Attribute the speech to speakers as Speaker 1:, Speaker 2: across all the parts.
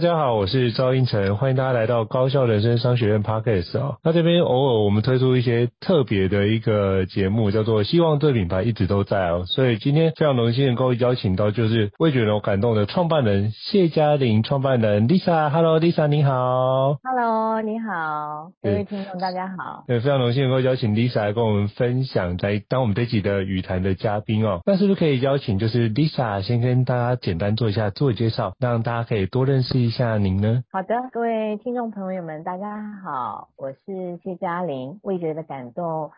Speaker 1: 大家好，我是赵英成，欢迎大家来到高校人生商学院 Podcast 啊。那这边偶尔我们推出一些特别的一个节目，叫做“希望这品牌一直都在”哦。所以今天非常荣幸能够邀请到就是味觉龙感动的创办人谢嘉玲创办人 Lisa，Hello Lisa 你好
Speaker 2: ，Hello 你好，各位听众大家好。
Speaker 1: 对，非常荣幸能够邀请 Lisa 来跟我们分享，在当我们这集的语坛的嘉宾哦。那是不是可以邀请就是 Lisa 先跟大家简单做一下自我介绍，让大家可以多认识一下。您呢？
Speaker 2: 好的，各位听众朋友们，大家好，我是谢嘉玲，味觉的感动。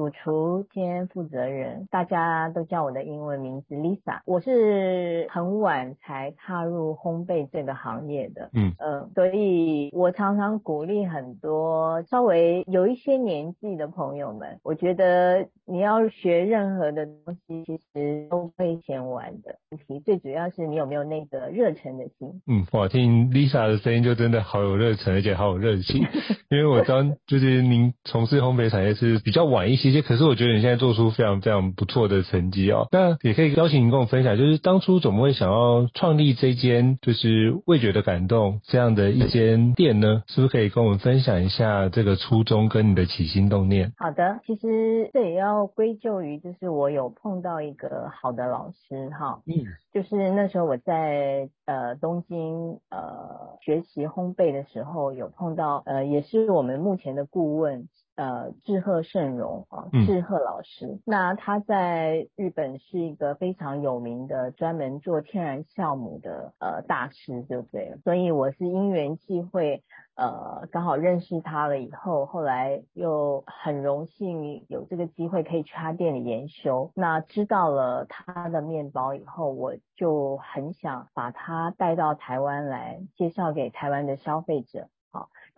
Speaker 2: 主厨兼负责人，大家都叫我的英文名字 Lisa。我是很晚才踏入烘焙这个行业的，嗯所以我常常鼓励很多稍微有一些年纪的朋友们，我觉得你要学任何的东西，其实都会嫌晚的。问题最主要是你有没有那个热忱的心。
Speaker 1: 嗯，我听 Lisa 的声音就真的好有热忱，而且好有热情。因为我知道，就是您从事烘焙产业是比较晚一些。可是我觉得你现在做出非常非常不错的成绩哦，那也可以邀请你跟我分享，就是当初怎么会想要创立这间就是味觉的感动这样的一间店呢？是不是可以跟我们分享一下这个初衷跟你的起心动念？
Speaker 2: 好的，其实这也要归咎于就是我有碰到一个好的老师哈，嗯，就是那时候我在呃东京呃学习烘焙的时候有碰到呃也是我们目前的顾问。呃，志贺胜荣啊，志贺老师，嗯，那他在日本是一个非常有名的专门做天然酵母的呃大师，对不对？所以我是因缘际会，呃，刚好认识他了以后，后来又很荣幸有这个机会可以去他店里研修。那知道了他的面包以后，我就很想把他带到台湾来，介绍给台湾的消费者。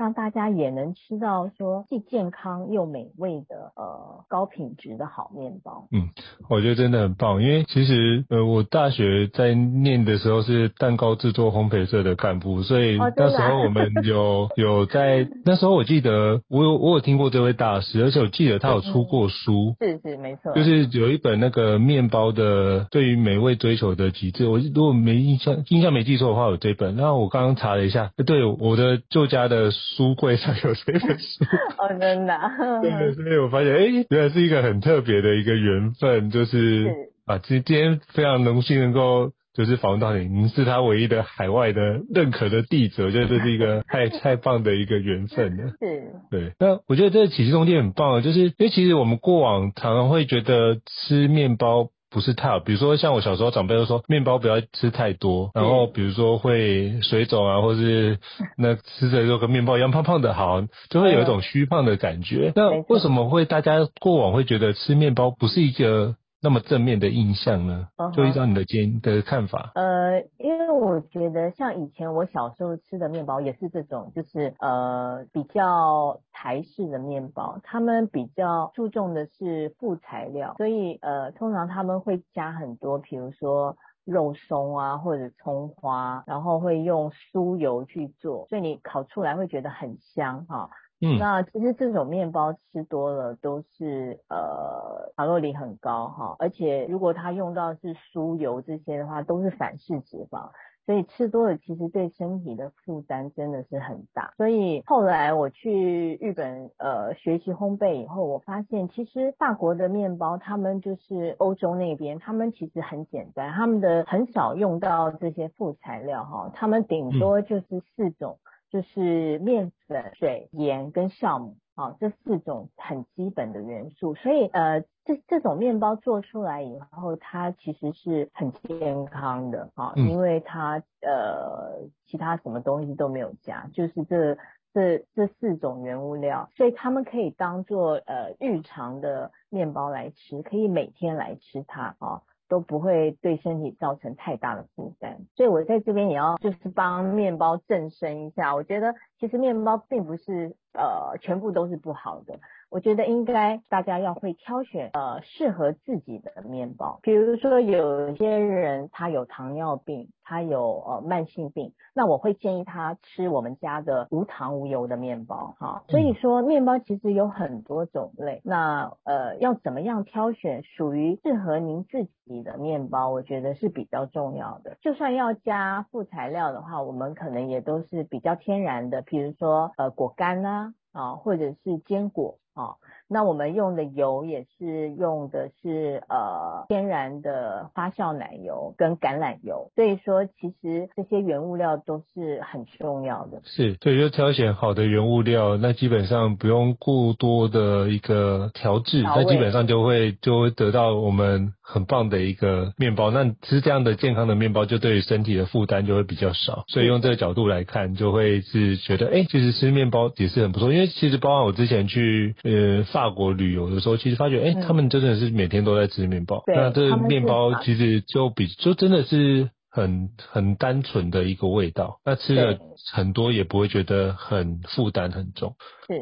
Speaker 2: 让大家也能吃到说既健康又美味的呃高品质的好面包。
Speaker 1: 嗯，我觉得真的很棒，因为其实呃我大学在念的时候是蛋糕制作烘焙社的干部，所以那时候我们 有有在那时候我记得我有我有听过这位大师，而且我记得他有出过书，
Speaker 2: 是是没错，
Speaker 1: 就是有一本那个面包的对于美味追求的极致，我如果没印象印象没记错的话有这本，那我刚刚查了一下，对我的旧家的。书柜上有这本书
Speaker 2: 哦，真的，
Speaker 1: 对，所以我发现，哎、欸，原来是一个很特别的一个缘分，就是，是啊，今今天非常荣幸能够就是访问到你，您是他唯一的海外的认可的弟子，我觉得这是一个太太棒的一个缘分了。
Speaker 2: 是，
Speaker 1: 对，那我觉得这个起心动念很棒，就是因为其实我们过往常常会觉得吃面包。不是太好，比如说像我小时候长辈都说面包不要吃太多，然后比如说会水肿啊，或是那吃着就跟面包一样胖胖的，好，就会有一种虚胖的感觉。那为什么会大家过往会觉得吃面包不是一个？那么正面的印象呢？Uh. 就依照你的见的看法。
Speaker 2: 呃，因为我觉得像以前我小时候吃的面包也是这种，就是呃比较台式的面包，他们比较注重的是副材料，所以呃通常他们会加很多，比如说肉松啊或者葱花，然后会用酥油去做，所以你烤出来会觉得很香哈。嗯，那其实这种面包吃多了都是呃卡路里很高哈，而且如果它用到是酥油这些的话，都是反式脂肪，所以吃多了其实对身体的负担真的是很大。所以后来我去日本呃学习烘焙以后，我发现其实法国的面包，他们就是欧洲那边，他们其实很简单，他们的很少用到这些副材料哈，他们顶多就是四种。嗯就是面粉、水、盐跟酵母，啊，这四种很基本的元素。所以，呃，这这种面包做出来以后，它其实是很健康的，啊，因为它呃其他什么东西都没有加，就是这这这四种原物料，所以他们可以当做呃日常的面包来吃，可以每天来吃它啊。哦都不会对身体造成太大的负担，所以我在这边也要就是帮面包正身一下。我觉得其实面包并不是呃全部都是不好的，我觉得应该大家要会挑选呃适合自己的面包。比如说有些人他有糖尿病，他有呃慢性病，那我会建议他吃我们家的无糖无油的面包哈。所以说面包其实有很多种类，那呃要怎么样挑选属于适合您自己的面包，我觉得是比较重要的。就算要加副材料的话，我们可能也都是比较天然的，比如说呃果干啊，啊或者是坚果啊。那我们用的油也是用的是呃天然的发酵奶油跟橄榄油，所以说其实这些原物料都是很重要的。
Speaker 1: 是，所以就挑选好的原物料，那基本上不用过多的一个调制，那基本上就会就会得到我们很棒的一个面包。那吃这样的健康的面包，就对于身体的负担就会比较少。所以用这个角度来看，就会是觉得，哎，其实吃面包也是很不错。因为其实包括我之前去呃。法国旅游的时候，其实发觉，哎、欸，他们真的是每天都在吃面包。嗯、那这面包其实就比就真的是很很单纯的一个味道。那吃了很多也不会觉得很负担很重。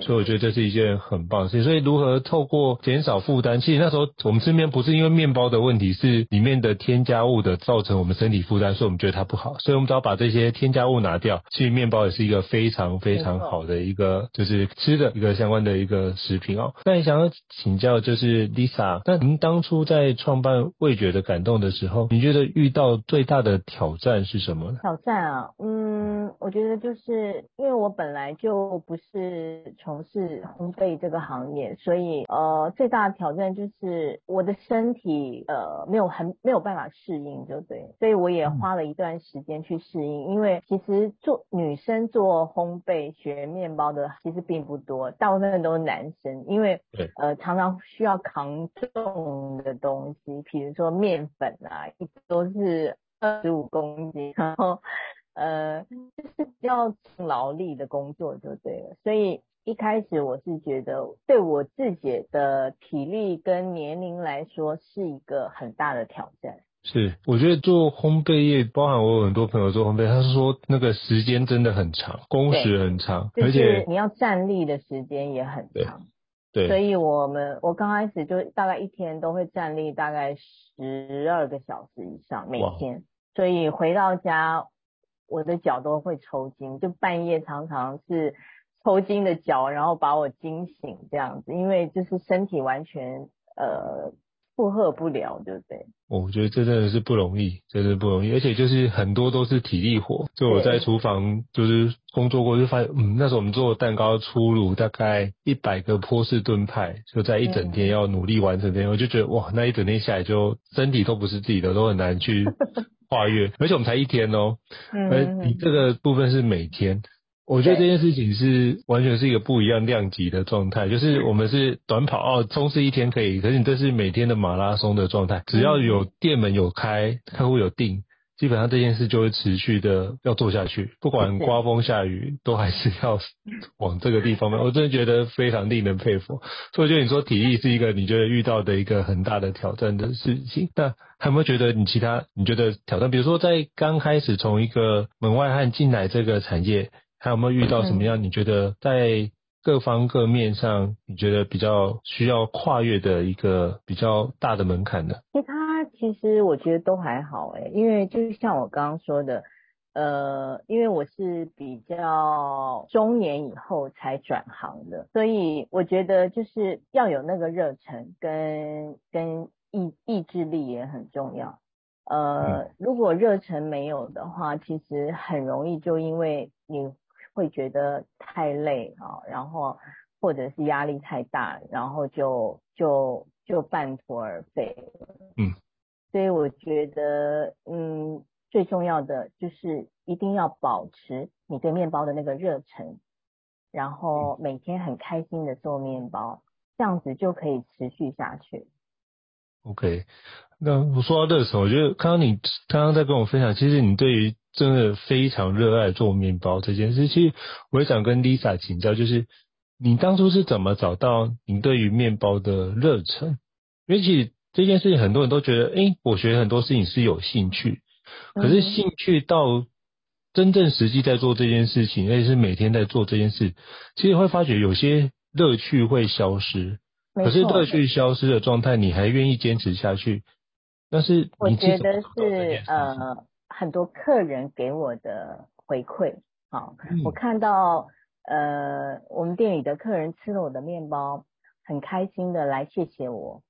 Speaker 1: 所以我觉得这是一件很棒的事情。所以如何透过减少负担？其实那时候我们身边不是因为面包的问题，是里面的添加物的造成我们身体负担，所以我们觉得它不好。所以我们只要把这些添加物拿掉，其实面包也是一个非常非常好的一个就是吃的一个相关的一个食品哦。那你想要请教就是 Lisa，那您当初在创办味觉的感动的时候，你觉得遇到最大的挑战是什么呢？
Speaker 2: 挑战啊，嗯，我觉得就是因为我本来就不是。从事烘焙这个行业，所以呃最大的挑战就是我的身体呃没有很没有办法适应，就对，所以我也花了一段时间去适应。因为其实做女生做烘焙学面包的其实并不多，大部分都是男生，因为呃常常需要扛重的东西，比如说面粉啊，一直都是二十五公斤，然后呃就是比较劳力的工作就对了，所以。一开始我是觉得，对我自己的体力跟年龄来说，是一个很大的挑战。
Speaker 1: 是，我觉得做烘焙业，包含我有很多朋友做烘焙，他是说那个时间真的很长，工时很长，而且
Speaker 2: 你要站立的时间也很长。
Speaker 1: 对，
Speaker 2: 所以我们我刚开始就大概一天都会站立大概十二个小时以上，每天。所以回到家，我的脚都会抽筋，就半夜常常是。抽筋的脚，然后把我惊醒这样子，因为就是身体完全呃负荷不了，对不对？
Speaker 1: 我觉得这真的是不容易，真的不容易，而且就是很多都是体力活。就我在厨房就是工作过，就发现嗯，那时候我们做蛋糕出炉大概一百个波士顿派，就在一整天要努力完成这样，嗯、我就觉得哇，那一整天下来就身体都不是自己的，都很难去 跨越。而且我们才一天哦，嗯，而你这个部分是每天。我觉得这件事情是完全是一个不一样量级的状态，就是我们是短跑哦，冲刺一天可以，可是你这是每天的马拉松的状态。只要有店门有开，客户有订，基本上这件事就会持续的要做下去，不管刮风下雨，都还是要往这个地方面。我真的觉得非常令人佩服。所以就你说体力是一个你觉得遇到的一个很大的挑战的事情，那还有没有觉得你其他你觉得挑战？比如说在刚开始从一个门外汉进来这个产业。还有没有遇到什么样？你觉得在各方各面上，你觉得比较需要跨越的一个比较大的门槛呢？
Speaker 2: 其他其实我觉得都还好诶，因为就是像我刚刚说的，呃，因为我是比较中年以后才转行的，所以我觉得就是要有那个热忱跟跟意意志力也很重要。呃，如果热忱没有的话，其实很容易就因为你。会觉得太累啊，然后或者是压力太大，然后就就就半途而废。
Speaker 1: 嗯，
Speaker 2: 所以我觉得，嗯，最重要的就是一定要保持你对面包的那个热忱，然后每天很开心的做面包，这样子就可以持续下去。
Speaker 1: OK，那我说到热忱，我觉得刚刚你刚刚在跟我分享，其实你对于真的非常热爱做面包这件事，其实我也想跟 Lisa 请教，就是你当初是怎么找到你对于面包的热忱？因为其实这件事情很多人都觉得，诶，我学很多事情是有兴趣，可是兴趣到真正实际在做这件事情，而且是每天在做这件事，其实会发觉有些乐趣会消失。可是乐趣消失的状态，你还愿意坚持下去？但是
Speaker 2: 我觉得是呃很多客人给我的回馈，好，嗯、我看到呃我们店里的客人吃了我的面包，很开心的来谢谢我，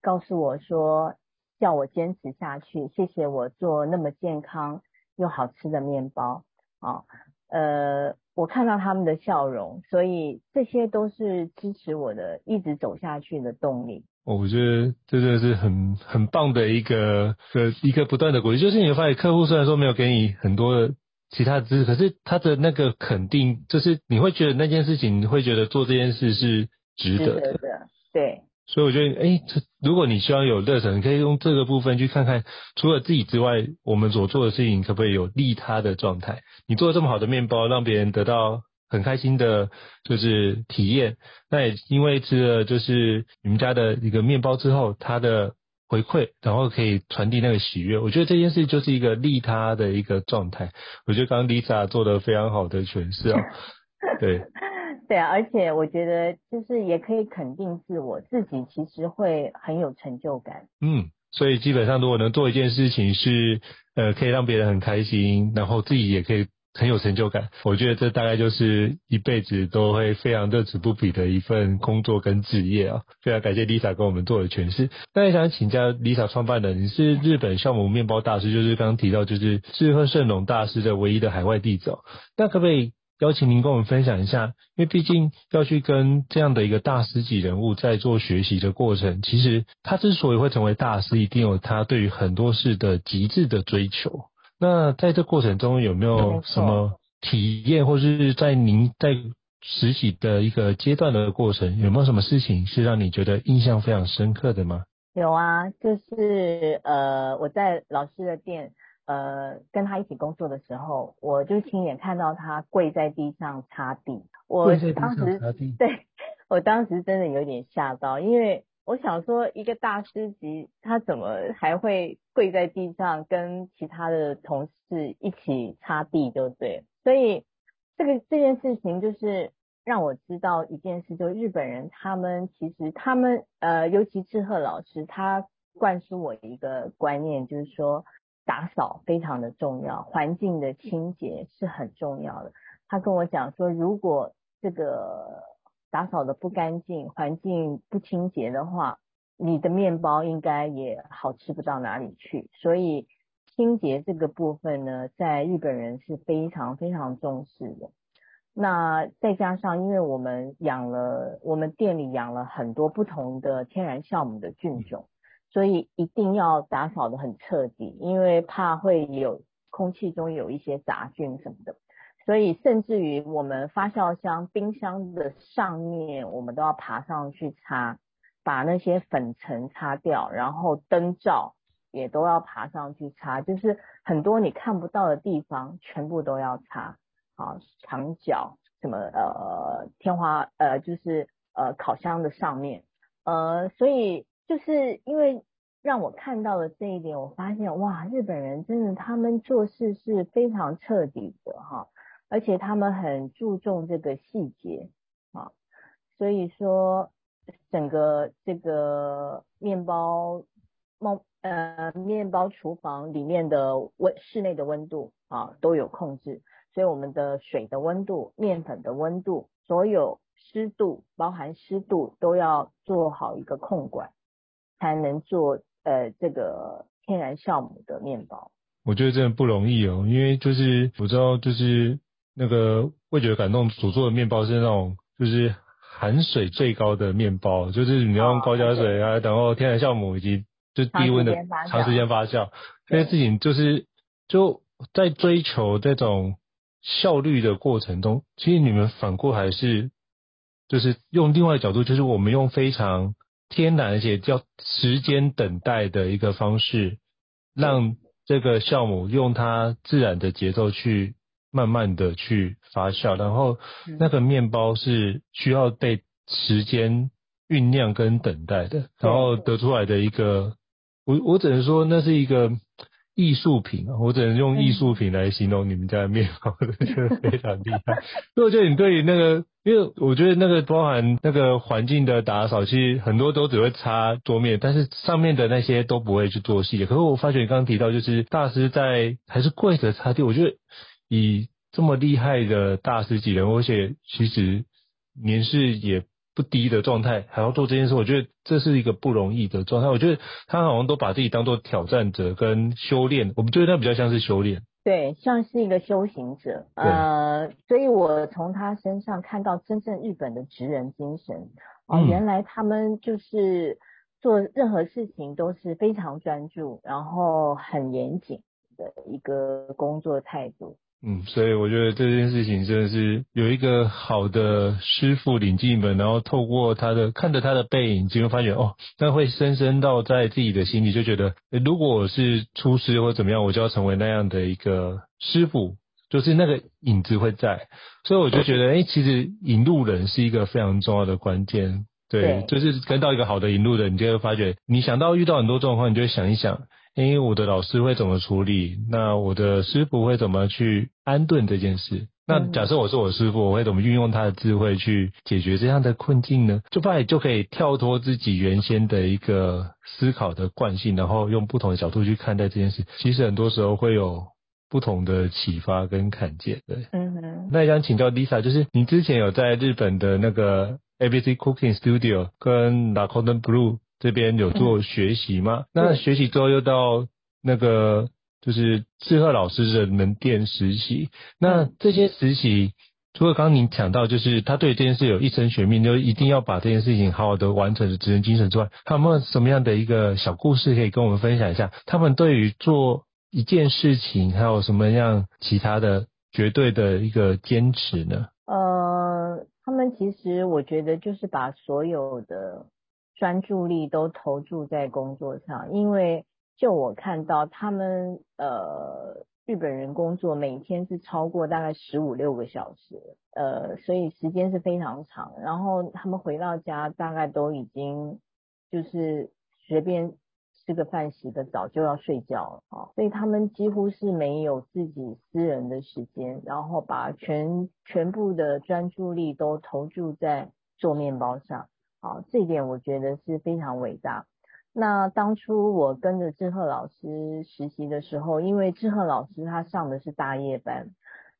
Speaker 2: 告诉我说叫我坚持下去，谢谢我做那么健康又好吃的面包，啊呃。我看到他们的笑容，所以这些都是支持我的一直走下去的动力。
Speaker 1: 我觉得这真的是很很棒的一个个一个不断的鼓励。就是你会发现，客户虽然说没有给你很多的其他的知识，可是他的那个肯定，就是你会觉得那件事情，你会觉得做这件事是值得的。
Speaker 2: 值得的，对。
Speaker 1: 所以我觉得，哎，这如果你希望有热忱，你可以用这个部分去看看，除了自己之外，我们所做的事情可不可以有利他的状态？你做了这么好的面包，让别人得到很开心的，就是体验。那也因为吃了就是你们家的一个面包之后，他的回馈，然后可以传递那个喜悦。我觉得这件事就是一个利他的一个状态。我觉得刚刚 Lisa 做的非常好的诠释啊，对。
Speaker 2: 对啊，而且我觉得就是也可以肯定自我，自己其实会很有成就感。
Speaker 1: 嗯，所以基本上如果能做一件事情是呃可以让别人很开心，然后自己也可以很有成就感，我觉得这大概就是一辈子都会非常乐此不疲的一份工作跟职业啊。非常感谢 Lisa 跟我们做的诠释。那也想请教 Lisa 创办人，你是日本酵母面包大师，就是刚刚提到就是志贺盛隆大师的唯一的海外弟子，那可不可以？邀请您跟我们分享一下，因为毕竟要去跟这样的一个大师级人物在做学习的过程，其实他之所以会成为大师，一定有他对于很多事的极致的追求。那在这过程中有没有什么体验，或是在您在实习的一个阶段的过程，有没有什么事情是让你觉得印象非常深刻的吗？
Speaker 2: 有啊，就是呃，我在老师的店。呃，跟他一起工作的时候，我就亲眼看到他跪在地上擦地。我当时对，我当时真的有点吓到，因为我想说，一个大师级，他怎么还会跪在地上跟其他的同事一起擦地，对不对。所以这个这件事情就是让我知道一件事，就日本人他们其实他们呃，尤其志贺老师，他灌输我一个观念，就是说。打扫非常的重要，环境的清洁是很重要的。他跟我讲说，如果这个打扫的不干净，环境不清洁的话，你的面包应该也好吃不到哪里去。所以清洁这个部分呢，在日本人是非常非常重视的。那再加上，因为我们养了，我们店里养了很多不同的天然酵母的菌种。所以一定要打扫得很彻底，因为怕会有空气中有一些杂菌什么的。所以甚至于我们发酵箱、冰箱的上面，我们都要爬上去擦，把那些粉尘擦掉，然后灯罩也都要爬上去擦，就是很多你看不到的地方全部都要擦。好，墙角什么呃天花呃就是呃烤箱的上面呃，所以。就是因为让我看到了这一点，我发现哇，日本人真的他们做事是非常彻底的哈，而且他们很注重这个细节啊，所以说整个这个面包猫呃面包厨房里面的温室内的温度啊都有控制，所以我们的水的温度、面粉的温度、所有湿度，包含湿度都要做好一个控管。才能做呃这个天然酵母的面包，
Speaker 1: 我觉得真的不容易哦，因为就是我知道就是那个味觉感动所做的面包是那种就是含水最高的面包，就是你要用高加水。啊，然后天然酵母以及就低温的长时间发酵，这些事情就是就在追求这种效率的过程中，其实你们反过来是就是用另外的角度，就是我们用非常。天然而且叫时间等待的一个方式，让这个酵母用它自然的节奏去慢慢的去发酵，然后那个面包是需要被时间酝酿跟等待的，然后得出来的一个，我我只能说那是一个。艺术品，我只能用艺术品来形容你们家的面包，我觉得非常厉害。所以我觉得你对于那个，因为我觉得那个包含那个环境的打扫，其实很多都只会擦桌面，但是上面的那些都不会去做细节。可是我发觉你刚刚提到，就是大师在还是跪着擦地，我觉得以这么厉害的大师级人，而且其实年事也。不低的状态还要做这件事，我觉得这是一个不容易的状态。我觉得他好像都把自己当做挑战者跟修炼，我们觉得他比较像是修炼，
Speaker 2: 对，像是一个修行者。呃，所以我从他身上看到真正日本的职人精神。哦、呃，原来他们就是做任何事情都是非常专注，然后很严谨的一个工作态度。
Speaker 1: 嗯，所以我觉得这件事情真的是有一个好的师傅领进门，然后透过他的看着他的背影，就会发觉哦，那会深深到在自己的心里，就觉得如果我是出师或怎么样，我就要成为那样的一个师傅，就是那个影子会在。所以我就觉得，哎，其实引路人是一个非常重要的关键，对，对就是跟到一个好的引路人，你就会发觉，你想到遇到很多状况，你就会想一想。因为我的老师会怎么处理？那我的师傅会怎么去安顿这件事？那假设我是我师傅，我会怎么运用他的智慧去解决这样的困境呢？就怕就可以跳脱自己原先的一个思考的惯性，然后用不同的角度去看待这件事。其实很多时候会有不同的启发跟看见。对，嗯哼。那也想请教 Lisa，就是你之前有在日本的那个 ABC Cooking Studio 跟 La Cordon Bleu 这边有做学习吗？嗯、那学习之后又到那个就是志贺老师的门店实习。那这些实习，除了刚刚您讲到，就是他对这件事有一生悬命，就一定要把这件事情好好的完成的职人精神之外，还有没有什么样的一个小故事可以跟我们分享一下？他们对于做一件事情，还有什么样其他的绝对的一个坚持呢？
Speaker 2: 呃，他们其实我觉得就是把所有的。专注力都投注在工作上，因为就我看到他们呃日本人工作每天是超过大概十五六个小时，呃，所以时间是非常长。然后他们回到家大概都已经就是随便吃个饭、洗个澡就要睡觉了啊，所以他们几乎是没有自己私人的时间，然后把全全部的专注力都投注在做面包上。好，这一点我觉得是非常伟大。那当初我跟着志贺老师实习的时候，因为志贺老师他上的是大夜班，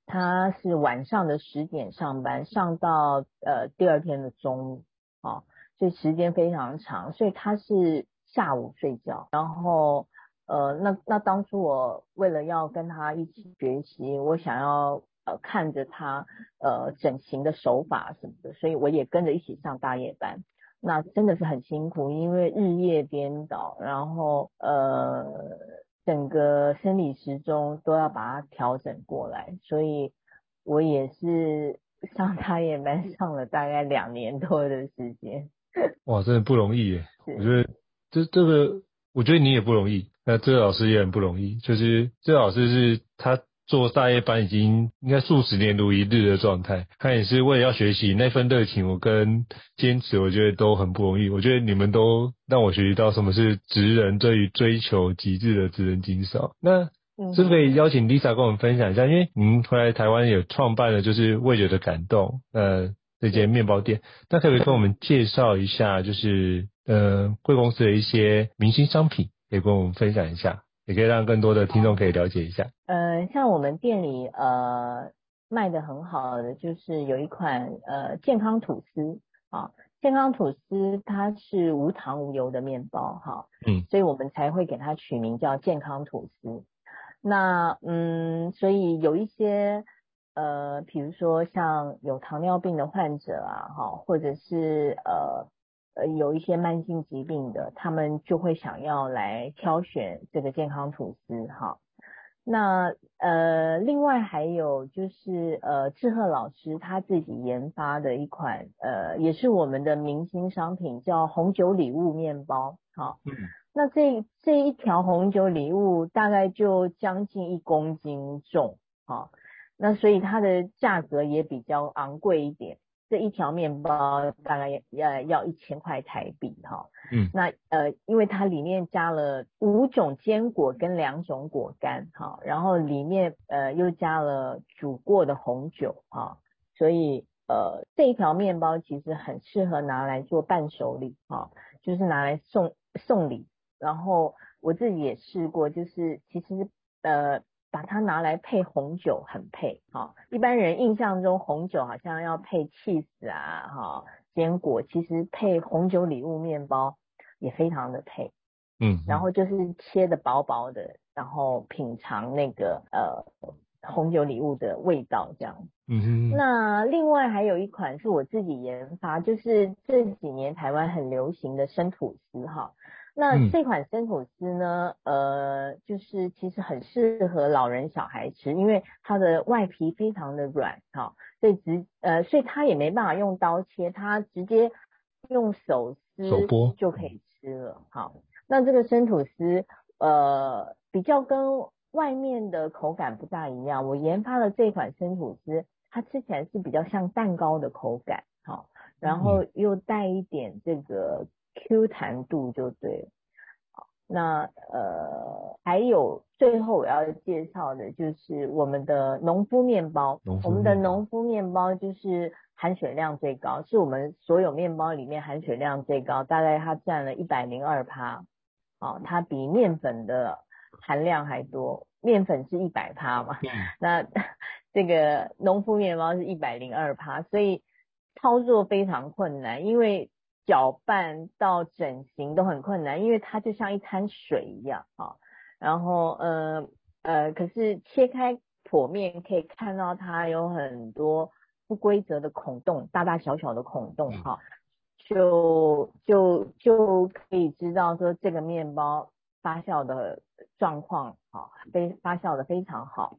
Speaker 2: 他是晚上的十点上班，上到呃第二天的中午，啊，所以时间非常长，所以他是下午睡觉。然后呃，那那当初我为了要跟他一起学习，我想要。呃，看着他呃整形的手法什么的，所以我也跟着一起上大夜班。那真的是很辛苦，因为日夜颠倒，然后呃整个生理时钟都要把它调整过来。所以我也是上大夜班上了大概两年多的时间。
Speaker 1: 哇，真的不容易耶！我觉得这这个，我觉得你也不容易，那这个老师也很不容易。就是这个老师是他。做大夜班已经应该数十年如一日的状态，他也是为了要学习那份热情，我跟坚持，我觉得都很不容易。我觉得你们都让我学习到什么是职人对于追求极致的职人精神。那是不是可以邀请 Lisa 跟我们分享一下？因为您回来台湾也创办了就是味觉的感动，呃，那间面包店，那可不可以跟我们介绍一下，就是呃贵公司的一些明星商品，可以跟我们分享一下？也可以让更多的听众可以了解一下。
Speaker 2: 呃，像我们店里呃卖的很好的就是有一款呃健康吐司啊，健康吐司它是无糖无油的面包哈，嗯，所以我们才会给它取名叫健康吐司。那嗯，所以有一些呃，比如说像有糖尿病的患者啊，哈，或者是呃。呃，有一些慢性疾病的，他们就会想要来挑选这个健康吐司哈。那呃，另外还有就是呃，志贺老师他自己研发的一款呃，也是我们的明星商品，叫红酒礼物面包。好，嗯，那这这一条红酒礼物大概就将近一公斤重，好，那所以它的价格也比较昂贵一点。这一条面包大概要要一千块台币哈，嗯，那呃，因为它里面加了五种坚果跟两种果干哈，然后里面呃又加了煮过的红酒哈，所以呃这一条面包其实很适合拿来做伴手礼哈，就是拿来送送礼，然后我自己也试过，就是其实呃。把它拿来配红酒很配，哈，一般人印象中红酒好像要配 cheese 啊，哈，坚果，其实配红酒礼物面包也非常的配，嗯，然后就是切的薄薄的，然后品尝那个呃红酒礼物的味道这样，嗯哼，那另外还有一款是我自己研发，就是这几年台湾很流行的生吐司哈。那这款生吐司呢，呃，就是其实很适合老人小孩吃，因为它的外皮非常的软，哈，所以直呃，所以它也没办法用刀切，它直接用手撕就可以吃了，好，那这个生吐司呃比较跟外面的口感不大一样，我研发的这款生吐司，它吃起来是比较像蛋糕的口感，好，然后又带一点这个。Q 弹度就对了，好，那呃还有最后我要介绍的就是我们的农夫面包，我们的农夫面包就是含水量最高，是我们所有面包里面含水量最高，大概它占了一百零二趴，哦，它比面粉的含量还多，面粉是一百趴嘛，那这个农夫面包是一百零二趴，所以操作非常困难，因为。搅拌到整形都很困难，因为它就像一滩水一样啊。然后呃呃，可是切开剖面可以看到它有很多不规则的孔洞，大大小小的孔洞哈，就就就可以知道说这个面包发酵的状况啊，非发酵的非常好。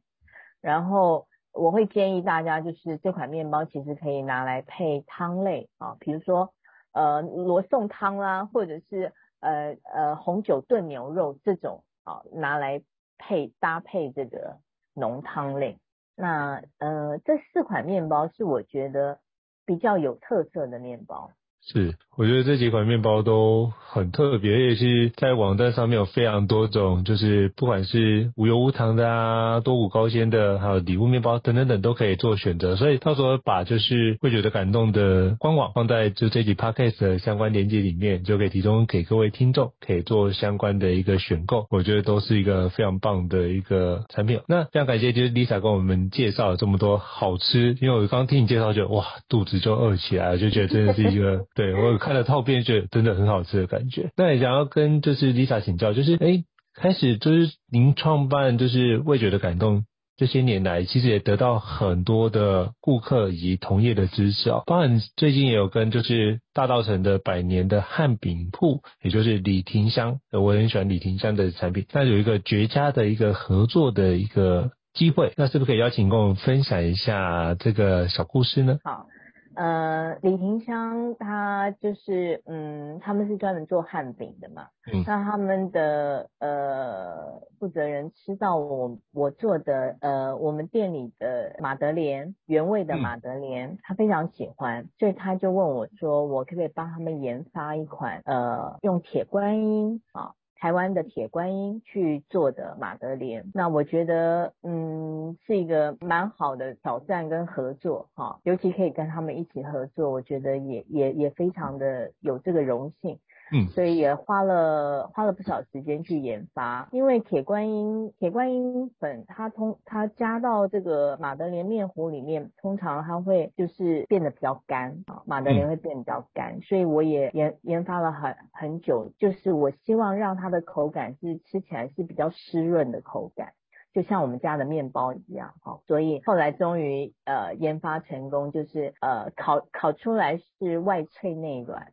Speaker 2: 然后我会建议大家，就是这款面包其实可以拿来配汤类啊，比如说。呃，罗宋汤啦，或者是呃呃红酒炖牛肉这种啊，拿来配搭配这个浓汤类。那呃，这四款面包是我觉得比较有特色的面包。
Speaker 1: 是，我觉得这几款面包都很特别，也是在网站上面有非常多种，就是不管是无油无糖的啊，多谷高纤的，还有礼物面包等等等都可以做选择。所以到时候把就是会觉得感动的官网放在就这集 podcast 的相关链接里面，就可以提供给各位听众可以做相关的一个选购。我觉得都是一个非常棒的一个产品。那非常感谢就是 Lisa 跟我们介绍了这么多好吃，因为我刚刚听你介绍就哇肚子就饿起来了，就觉得真的是一个。对，我有看了套片，觉得真的很好吃的感觉。那也想要跟就是 Lisa 请教，就是哎，开始就是您创办就是味觉的感动，这些年来其实也得到很多的顾客以及同业的支持哦。包含最近也有跟就是大稻城的百年的汉饼铺，也就是李廷香，我很喜欢李廷香的产品，那有一个绝佳的一个合作的一个机会，那是不是可以邀请跟我们分享一下这个小故事呢？
Speaker 2: 好。呃，李廷香他就是，嗯，他们是专门做汉饼的嘛。嗯。那他们的呃负责人吃到我我做的呃我们店里的马德莲原味的马德莲，嗯，他非常喜欢，所以他就问我说，我可不可以帮他们研发一款呃用铁观音啊。台湾的铁观音去做的马德莲，那我觉得嗯是一个蛮好的挑战跟合作哈，尤其可以跟他们一起合作，我觉得也也也非常的有这个荣幸。嗯，所以也花了花了不少时间去研发，因为铁观音铁观音粉它通它加到这个马德莲面糊里面，通常它会就是变得比较干啊，马德莲会变得比较干，所以我也研研发了很很久，就是我希望让它的口感是吃起来是比较湿润的口感，就像我们家的面包一样哈，所以后来终于呃研发成功，就是呃烤烤出来是外脆内软。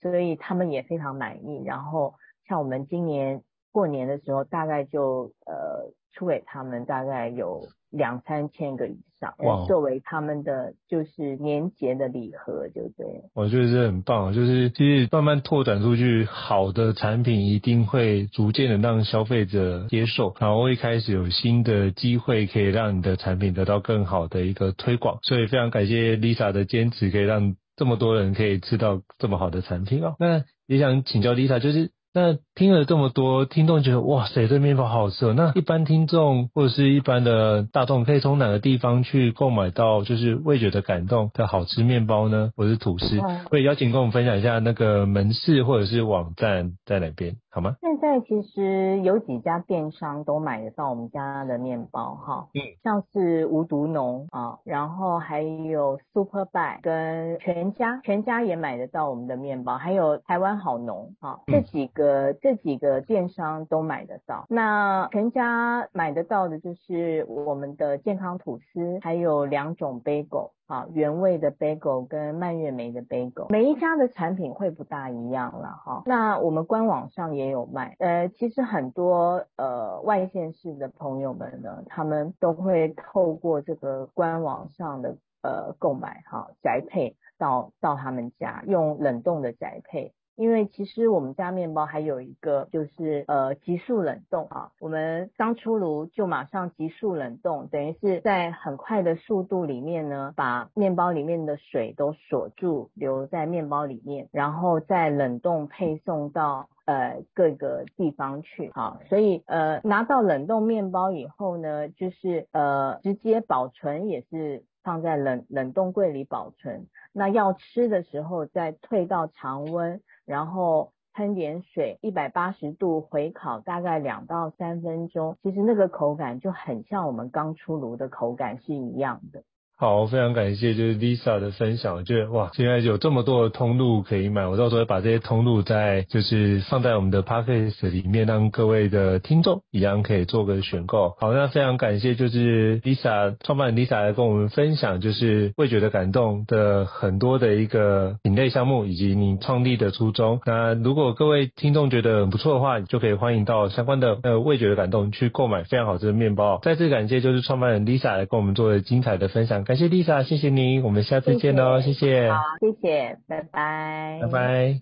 Speaker 2: 所以他们也非常满意。然后像我们今年过年的时候，大概就呃出给他们大概有两三千个以上，
Speaker 1: 哇，
Speaker 2: 作为他们的就是年节的礼盒，就对。
Speaker 1: 我觉得这很棒，就是其实慢慢拓展出去，好的产品一定会逐渐的让消费者接受，然后会开始有新的机会可以让你的产品得到更好的一个推广。所以非常感谢 Lisa 的坚持，可以让这么多人可以吃到这么好的产品哦。那也想请教 Lisa，就是。那听了这么多，听众觉得哇塞，这面包好好吃哦。那 一般听众或者是一般的大众，可以从哪个地方去购买到就是味觉的感动的好吃面包呢？或者是吐司？可以邀请跟我们分享一下那个门市或者是网站在哪边，好吗？
Speaker 2: 现在其实有几家电商都买得到我们家的面包哈，嗯，像是无毒农啊，然后还有 Super Buy 跟全家，全家也买得到我们的面包，还有台湾好农啊，这几个。呃，这几个电商都买得到。那全家买得到的就是我们的健康吐司，还有两种 bagel 啊，原味的 bagel 跟蔓越莓的 bagel。每一家的产品会不大一样了哈。那我们官网上也有卖。呃，其实很多呃外县市的朋友们呢，他们都会透过这个官网上的呃购买哈宅配到到他们家，用冷冻的宅配。因为其实我们家面包还有一个就是呃急速冷冻啊，我们刚出炉就马上急速冷冻，等于是在很快的速度里面呢，把面包里面的水都锁住，留在面包里面，然后再冷冻配送到呃各个地方去。好，所以呃拿到冷冻面包以后呢，就是呃直接保存也是放在冷冷冻柜里保存，那要吃的时候再退到常温。然后喷点水，一百八十度回烤，大概两到三分钟，其实那个口感就很像我们刚出炉的口感是一样的。
Speaker 1: 好，非常感谢，就是 Lisa 的分享。我觉得哇，现在有这么多的通路可以买，我到时候把这些通路在就是放在我们的 Podcast 里面，让各位的听众一样可以做个选购。好，那非常感谢，就是 Lisa 创办人 Lisa 来跟我们分享，就是味觉的感动的很多的一个品类项目，以及你创立的初衷。那如果各位听众觉得很不错的话，就可以欢迎到相关的呃味觉的感动去购买非常好吃的面包。再次感谢，就是创办人 Lisa 来跟我们做的精彩的分享。感谢 Lisa，谢谢你，我们下次见喽，谢谢。谢谢
Speaker 2: 好，谢谢，拜拜。
Speaker 1: 拜拜。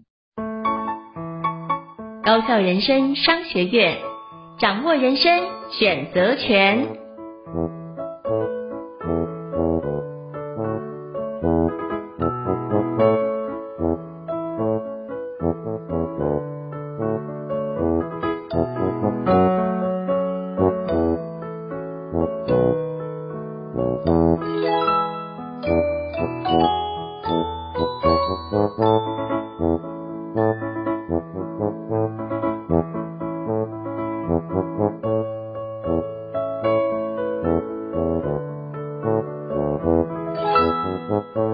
Speaker 3: 高校人生商学院，掌握人生选择权。Uh-huh.